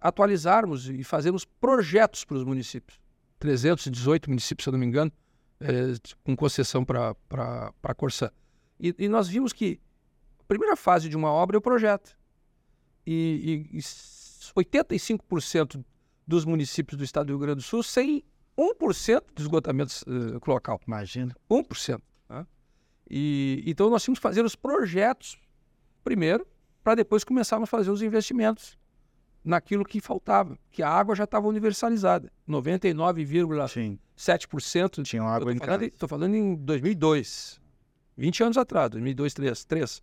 atualizarmos e fazermos projetos para os municípios. 318 municípios, se eu não me engano, é, com concessão para a Corsã. E, e, nós vimos que a primeira fase de uma obra é o projeto. E, e, e 85% dos municípios do estado do Rio Grande do Sul sem 1% de esgotamento uh, local. Imagina. 1%. Né? E, então nós tínhamos que fazer os projetos primeiro, para depois começarmos a fazer os investimentos naquilo que faltava, que a água já estava universalizada. 99,7% tinha água em casa. Estou falando em 2002, 20 anos atrás, 2002, 2003.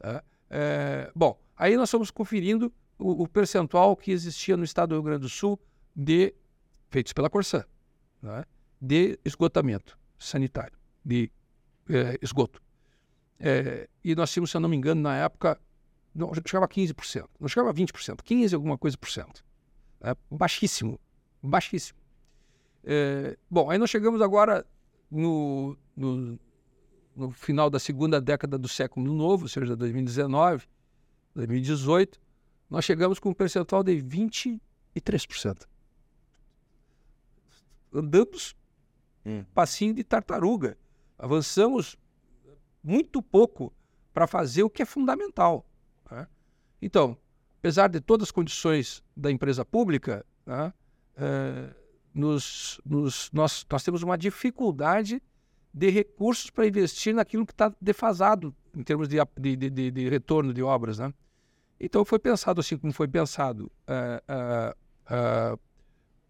É, é, bom, aí nós fomos conferindo o, o, percentual que existia no estado do Rio Grande do Sul de feitos pela Corsã, né, de esgotamento sanitário, de é, esgoto. É, e nós tínhamos, se eu não me engano, na época, não chegava a 15%, não chegava a 20%, 15 alguma coisa por cento. É, baixíssimo, baixíssimo. É, bom, aí nós chegamos agora no, no, no, final da segunda década do século novo, ou seja, 2019, 2018, nós chegamos com um percentual de 23%. Andamos hum. passinho de tartaruga. Avançamos muito pouco para fazer o que é fundamental? Então, apesar de todas as condições da empresa pública, né, é, nos, nos, nós, nós temos uma dificuldade de recursos para investir naquilo que está defasado em termos de, de, de, de, retorno de obras. Né? Então, foi pensado assim como foi pensado é, é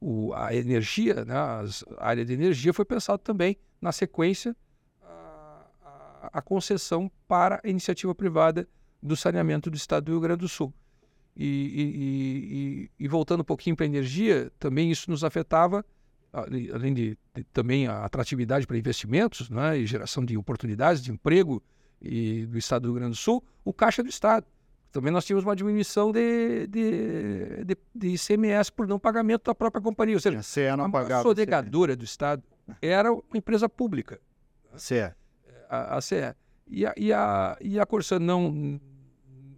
o, a energia, né, a área de energia, foi pensado também na sequência a concessão para a iniciativa privada do saneamento do estado do Rio Grande do Sul. E, e, e, e voltando um pouquinho para a energia, também isso nos afetava, além de, de também a atratividade para investimentos né, e geração de oportunidades de emprego e do estado do Rio Grande do Sul, o caixa do estado. Também nós tínhamos uma diminuição de, de, de, de ICMS por não pagamento da própria companhia. Ou seja, a, não a sonegadora do Estado era uma empresa pública. CE. A, a CE. E a, e a, e a Corsã não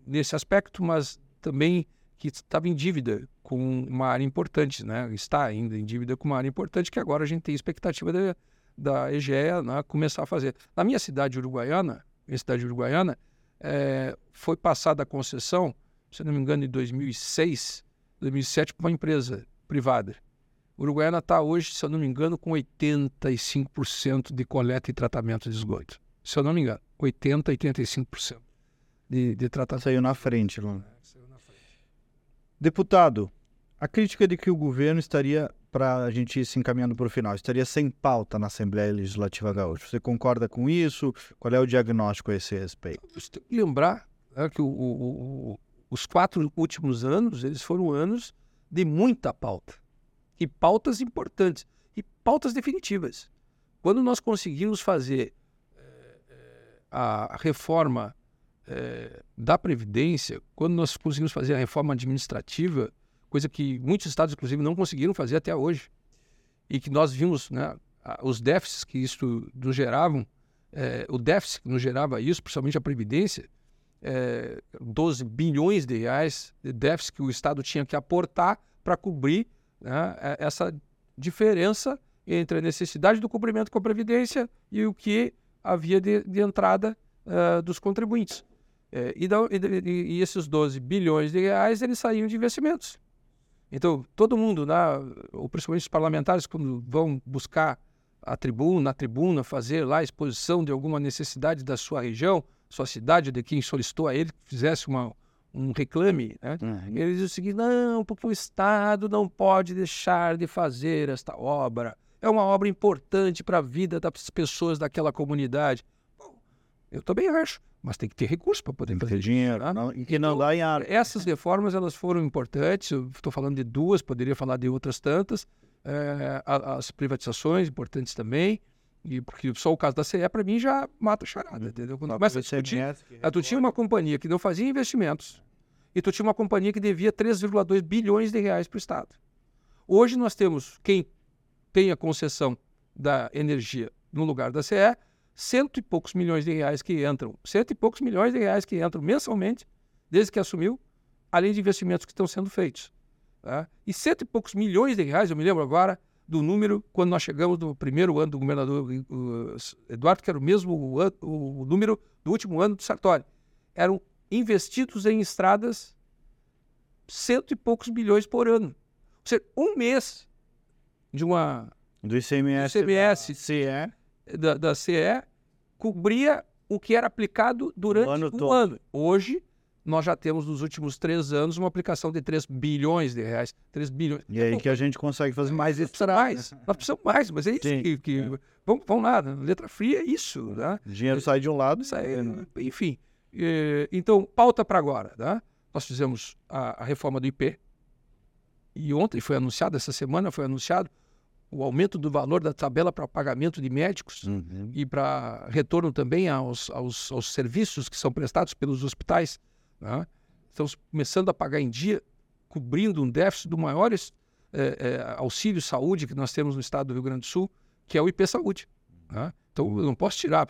nesse aspecto, mas também que estava em dívida com uma área importante, né? está ainda em dívida com uma área importante, que agora a gente tem expectativa de, da EGEA né, começar a fazer. Na minha cidade uruguaiana, minha cidade uruguaiana, é, foi passada a concessão, se não me engano, em 2006, 2007, para uma empresa privada. Uruguaiana está hoje, se eu não me engano, com 85% de coleta e tratamento de esgoto. Se eu não me engano, 80%, 85% de, de tratamento. Saiu na frente, Luna. Deputado, a crítica de que o governo estaria, para a gente ir se encaminhando para o final, estaria sem pauta na Assembleia Legislativa Gaúcha. Você concorda com isso? Qual é o diagnóstico a esse respeito? Você tem que lembrar né, que o, o, o, os quatro últimos anos, eles foram anos de muita pauta. E pautas importantes. E pautas definitivas. Quando nós conseguimos fazer é, a reforma é, da Previdência, quando nós conseguimos fazer a reforma administrativa, coisa que muitos estados, inclusive, não conseguiram fazer até hoje, e que nós vimos né, os déficits que isso nos geravam, é, o déficit que nos gerava isso, principalmente a Previdência, é, 12 bilhões de reais de déficit que o Estado tinha que aportar para cobrir né, essa diferença entre a necessidade do cumprimento com a Previdência e o que havia de, de entrada uh, dos contribuintes. É, e, da, e, e, esses 12 bilhões de reais, eles saíam de investimentos. Então, todo mundo, né, ou principalmente os parlamentares, quando vão buscar a tribuna, na tribuna, fazer lá a exposição de alguma necessidade da sua região, sua cidade, de quem solicitou a ele que fizesse uma, um reclame, né? Uhum. ele diz o seguinte, não, porque o Estado não pode deixar de fazer esta obra. É uma obra importante para a vida das pessoas daquela comunidade. Eu também acho mas tem que ter recurso para poder fazer dinheiro tá? não, e que não então, dá em ar. Essas reformas elas foram importantes. Estou falando de duas, poderia falar de outras tantas. É, as privatizações importantes também. E porque só o caso da CE para mim já mata a charada, entendeu? Quando começa a discutir, tu tinha uma companhia que não fazia investimentos e tu tinha uma companhia que devia 3,2 bilhões de reais para o Estado. Hoje nós temos quem tem a concessão da energia no lugar da CE cento e poucos milhões de reais que entram, cento e poucos milhões de reais que entram mensalmente, desde que assumiu, além de investimentos que estão sendo feitos. Tá? E cento e poucos milhões de reais, eu me lembro agora do número, quando nós chegamos no primeiro ano do governador Eduardo, que era o mesmo o, o número do último ano do Sartori. Eram investidos em estradas cento e poucos milhões por ano. Ou seja, um mês de uma... Do ICMS. ICMS. CE da, da CE cobria o que era aplicado durante o ano, um ano. Hoje, nós já temos nos últimos três anos uma aplicação de 3 bilhões de reais. 3 bilhões. E aí que a gente consegue fazer mais isso. Mais. Nós precisamos mais, mas é isso Sim. que. que é. vamos, vamos lá, letra fria é isso. Né? O dinheiro sai de um lado. Sai, enfim. então, pauta para agora. Né? Nós fizemos a, a reforma do IP. E ontem foi anunciado, essa semana foi anunciado o aumento do valor da tabela para pagamento de médicos uhum. e para retorno também aos, aos, aos, serviços que são prestados pelos hospitais. Né? Estamos começando a pagar em dia, cobrindo um déficit do maior é, é, auxílio saúde que nós temos no estado do Rio Grande do Sul, que é o IP Saúde. Né? Então, eu não posso tirar.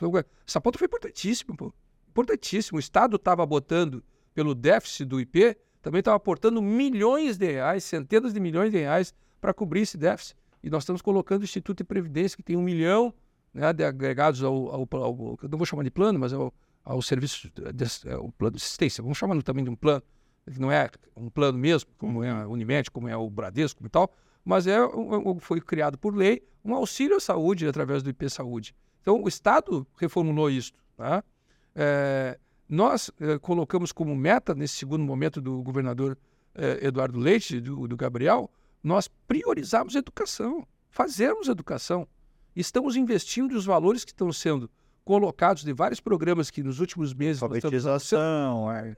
Essa ponta foi importantíssima, pô. importantíssimo. O Estado estava botando, pelo déficit do IP, também estava aportando milhões de reais, centenas de milhões de reais para cobrir esse déficit. E nós estamos colocando o Instituto de Previdência, que tem um milhão né, de agregados ao, ao, ao, não vou chamar de plano, mas ao, ao serviço, de, ao plano de assistência. Vamos chamar também de um plano, que não é um plano mesmo, como é a Unimed, como é o Bradesco e tal, mas é, foi criado por lei um auxílio à saúde através do IP Saúde. Então, o Estado reformulou isso. Tá? É, nós é, colocamos como meta, nesse segundo momento do governador é, Eduardo Leite, do, do Gabriel, nós priorizarmos a educação, fazermos educação. Estamos investindo os valores que estão sendo colocados de vários programas que nos últimos meses... Alfabetização, é,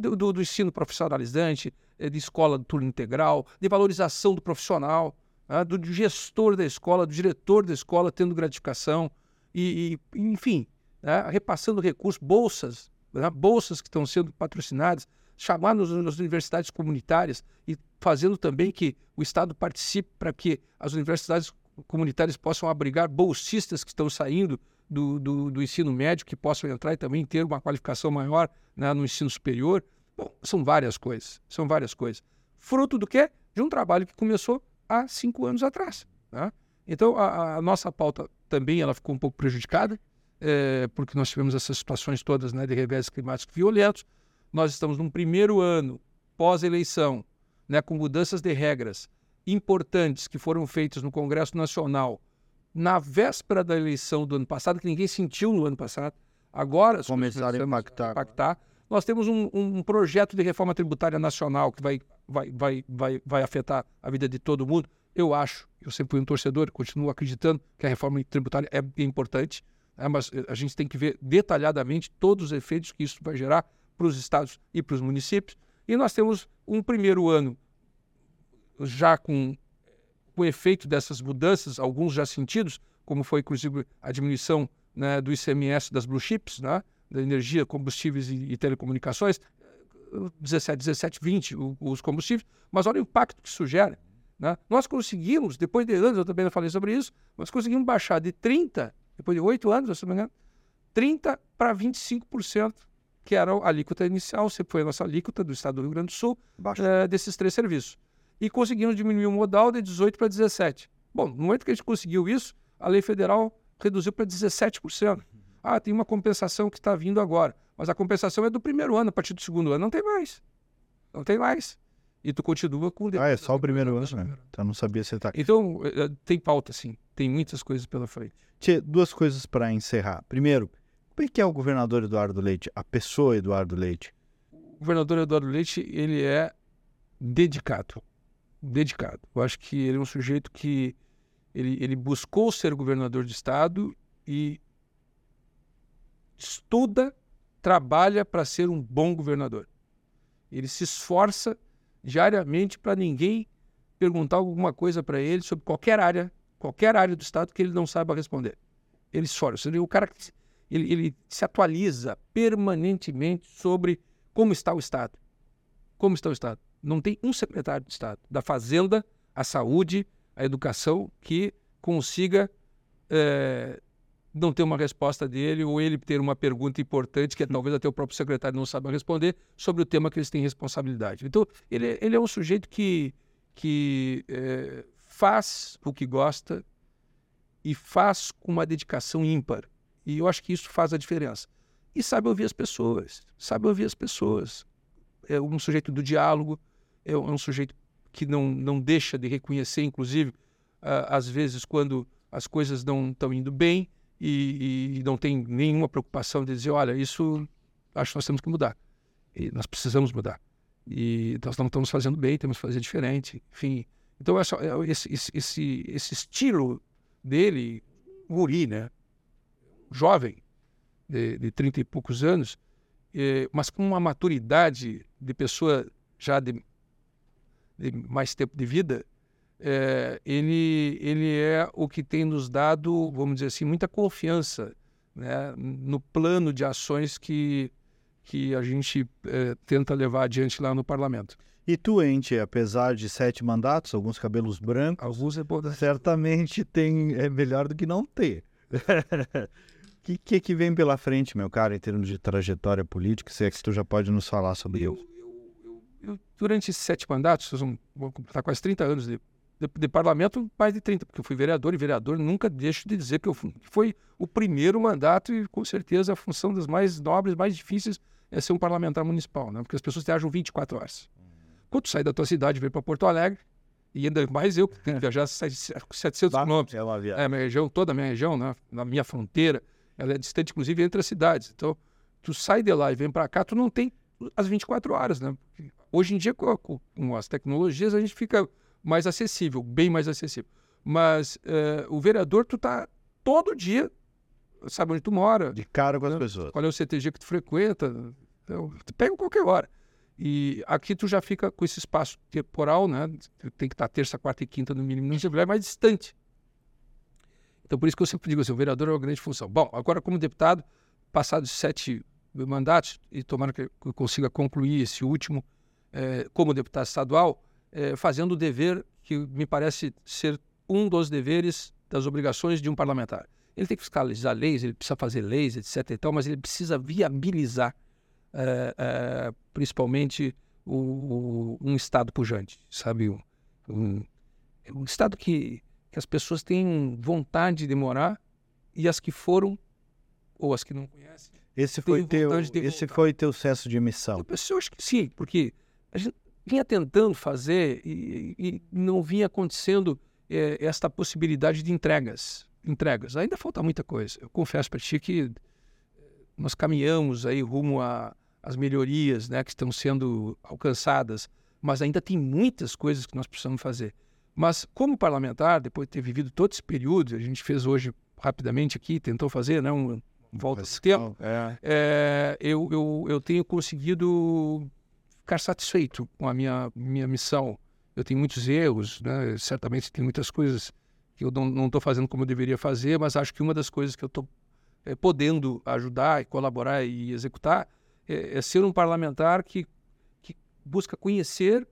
do, do, ensino profissionalizante, é, de escola de turno integral, de valorização do profissional, né, do gestor da escola, do diretor da escola tendo gratificação, e, e enfim, né, repassando recursos, bolsas, né, bolsas que estão sendo patrocinadas, chamando as universidades comunitárias e fazendo também que o Estado participe para que as universidades comunitárias possam abrigar bolsistas que estão saindo do, do, do, ensino médio, que possam entrar e também ter uma qualificação maior né, no ensino superior. Bom, são várias coisas, são várias coisas. Fruto do quê? De um trabalho que começou há cinco anos atrás. Né? Então, a, a, nossa pauta também ela ficou um pouco prejudicada, é, porque nós tivemos essas situações todas né, de revés climáticos violentos, nós estamos num primeiro ano pós-eleição, né, com mudanças de regras importantes que foram feitas no Congresso Nacional na véspera da eleição do ano passado, que ninguém sentiu no ano passado. Agora começaram a impactar. impactar. Nós temos um, um projeto de reforma tributária nacional que vai, vai, vai, vai, vai afetar a vida de todo mundo. Eu acho, eu sempre fui um torcedor, continuo acreditando que a reforma tributária é importante, né? mas a gente tem que ver detalhadamente todos os efeitos que isso vai gerar para os estados e para os municípios. E nós temos um primeiro ano já com o efeito dessas mudanças, alguns já sentidos, como foi inclusive a diminuição né, do ICMS das blue chips, né, da energia, combustíveis e, e telecomunicações, 17, 17, 20 os combustíveis, mas olha o impacto que isso gera. Né? Nós conseguimos, depois de anos, eu também não falei sobre isso, nós conseguimos baixar de 30, depois de oito anos, se não me engano, 30 para 25%, que era a alíquota inicial, sempre foi a nossa alíquota do estado do Rio Grande do Sul, é, desses três serviços. E conseguimos diminuir o modal de 18 para 17. Bom, no momento que a gente conseguiu isso, a lei federal reduziu para 17%. Ah, tem uma compensação que está vindo agora. Mas a compensação é do primeiro ano, a partir do segundo ano não tem mais. Não tem mais. E tu continua com... Ah, é só o primeiro ano, né? Então não sabia se tá... Então, eh, eh, tem pauta, sim. Tem muitas coisas pela frente. Tchê, duas coisas para encerrar. Primeiro, como é que é o governador Eduardo Leite, a pessoa Eduardo Leite? O governador Eduardo Leite, ele é dedicado. Dedicado. Eu acho que ele é um sujeito que ele, ele buscou ser governador de estado e estuda, trabalha para ser um bom governador. Ele se esforça diariamente para ninguém perguntar alguma coisa para ele sobre qualquer área, qualquer área do estado que ele não saiba responder. Ele esforça. O cara ele, ele se atualiza permanentemente sobre como está o estado. Como está o estado? Não tem um secretário de estado da fazenda, a saúde, a educação que consiga é, não ter uma resposta dele ou ele ter uma pergunta importante que talvez até o próprio secretário não saiba responder sobre o tema que eles têm responsabilidade. Então, ele, ele é um sujeito que, que é, faz o que gosta e faz com uma dedicação ímpar. E eu acho que isso faz a diferença. E sabe ouvir as pessoas, sabe ouvir as pessoas. É um sujeito do diálogo, é um sujeito que não, não deixa de reconhecer, inclusive, às vezes, quando as coisas não estão indo bem e, e, não tem nenhuma preocupação de dizer: olha, isso acho que nós temos que mudar. E nós precisamos mudar. E nós não estamos fazendo bem, temos que fazer diferente. Enfim. Então, essa, é esse, esse, esse estilo dele, guri, né? Jovem, de, de 30 e poucos anos, eh, mas com uma maturidade de pessoa já de de mais tempo de vida, é, ele, ele é o que tem nos dado, vamos dizer assim, muita confiança né, no plano de ações que, que a gente é, tenta levar adiante lá no parlamento. E tu, Ente, apesar de sete mandatos, alguns cabelos brancos, alguns é certamente tem, é melhor do que não ter. O que, que, que vem pela frente, meu cara, em termos de trajetória política? Se é que tu já pode nos falar sobre eu, isso eu, durante sete mandatos, vou completar quase 30 anos de, de, de, parlamento, mais de 30, porque eu fui vereador, e vereador nunca deixo de dizer que eu fui, foi o primeiro mandato e com certeza a função das mais nobres, mais difíceis é ser um parlamentar municipal, né? porque as pessoas viajam 24 horas. Quando tu sai da tua cidade e vem para Porto Alegre, e ainda mais eu, que tenho que viajar 700 quilômetros. É uma viagem. É, minha região, toda a minha região, né? na minha fronteira, ela é distante, inclusive, entre as cidades. Então, tu sai de lá e vem para cá, tu não tem as 24 horas, né? Hoje em dia, com, as tecnologias, a gente fica mais acessível, bem mais acessível. Mas uh, o vereador, tu tá todo dia, sabe onde tu mora. De cara com as né? pessoas. Qual é o CTG que tu frequenta. Então, tu pega qualquer hora. E aqui tu já fica com esse espaço temporal, né? Tem que estar terça, quarta e quinta no mínimo, não é mais distante. Então, por isso que eu sempre digo assim, o vereador é uma grande função. Bom, agora como deputado, passados sete mandatos, e tomara que eu consiga concluir esse último, é, como deputado estadual, é, fazendo o dever que me parece ser um dos deveres das obrigações de um parlamentar. Ele tem que fiscalizar leis, ele precisa fazer leis, etc. E tal, mas ele precisa viabilizar, é principalmente, o, o, um Estado pujante, sabe? Um, um, um Estado que, que as pessoas têm vontade de morar e as que foram, ou as que não conhecem, esse foi teu, esse foi teu sucesso de missão. Eu acho que sim, porque a gente vinha tentando fazer e, e não vinha acontecendo é, esta possibilidade de entregas. Entregas. Ainda falta muita coisa. Eu confesso para ti que nós caminhamos aí rumo as melhorias né, que estão sendo alcançadas, mas ainda tem muitas coisas que nós precisamos fazer. Mas, como parlamentar, depois de ter vivido todo esse período, a gente fez hoje rapidamente aqui, tentou fazer né, um, volta ao tempo, é. É, eu, eu, eu tenho conseguido ficar satisfeito com a minha, minha missão. Eu tenho muitos erros, né? certamente tem muitas coisas que eu não estou fazendo como eu deveria fazer, mas acho que uma das coisas que eu estou é, podendo ajudar, colaborar e executar é, é, ser um parlamentar que, que busca conhecer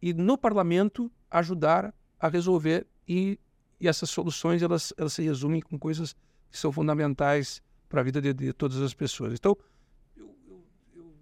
e no parlamento ajudar a resolver e, e essas soluções elas, elas se resumem com coisas que são fundamentais para a vida de, de, todas as pessoas. Então, eu, eu, eu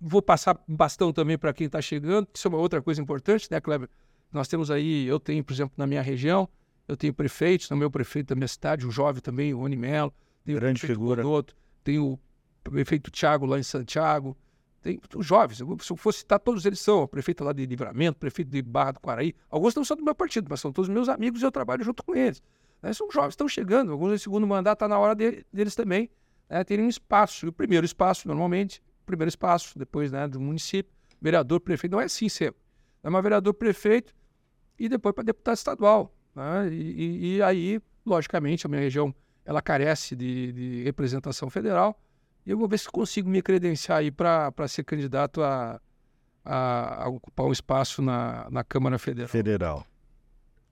vou passar bastão também para quem está chegando, que isso é uma outra coisa importante, né, Kleber? Nós temos aí, eu tenho, por exemplo, na minha região, eu tenho prefeitos, no meu prefeito da minha cidade, o jovem também, o Rony Mello, tenho Grande o figura. Godoto, tenho o prefeito Tiago lá em Santiago, tem os jovens, se eu fosse citar todos eles são, prefeito lá de Livramento, prefeito de Barra do Quaraí, alguns não são do meu partido, mas são todos meus amigos e eu trabalho junto com eles. Né? São jovens, estão chegando, alguns em segundo mandato, está na hora de, deles também né, terem um espaço. E o primeiro espaço, normalmente, primeiro espaço, depois né, do município, vereador, prefeito, não é assim sempre. É uma vereador, prefeito e depois para deputado estadual. Né? E, e, e, aí, logicamente, a minha região ela carece de, de, representação federal. E eu vou ver se consigo me credenciar aí para ser candidato a, a, a, ocupar um espaço na, na Câmara Federal. Federal.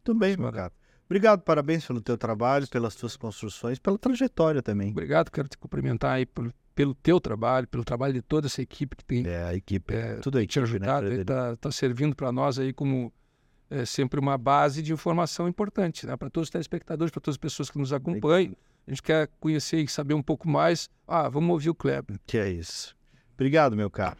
Tudo bem, meu cara. Obrigado, parabéns pelo teu trabalho, pelas tuas construções, pela trajetória também. Obrigado, quero te cumprimentar aí pelo, pelo teu trabalho, pelo trabalho de toda essa equipe que tem. É, a equipe, é, tudo aí. Te ajudado, né? Está tá servindo para nós aí como é, sempre uma base de informação importante, né? Para todos os telespectadores, para todas as pessoas que nos acompanham. A gente quer conhecer e saber um pouco mais. Ah, vamos ouvir o Kleber. Que é isso. Obrigado, meu caro.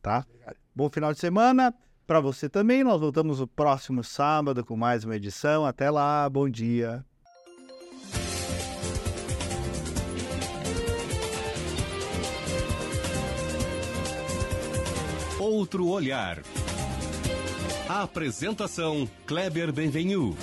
Tá? Obrigado. Bom final de semana para você também. Nós voltamos no próximo sábado com mais uma edição. Até lá, bom dia. Outro olhar. A apresentação Kleber Benvenu.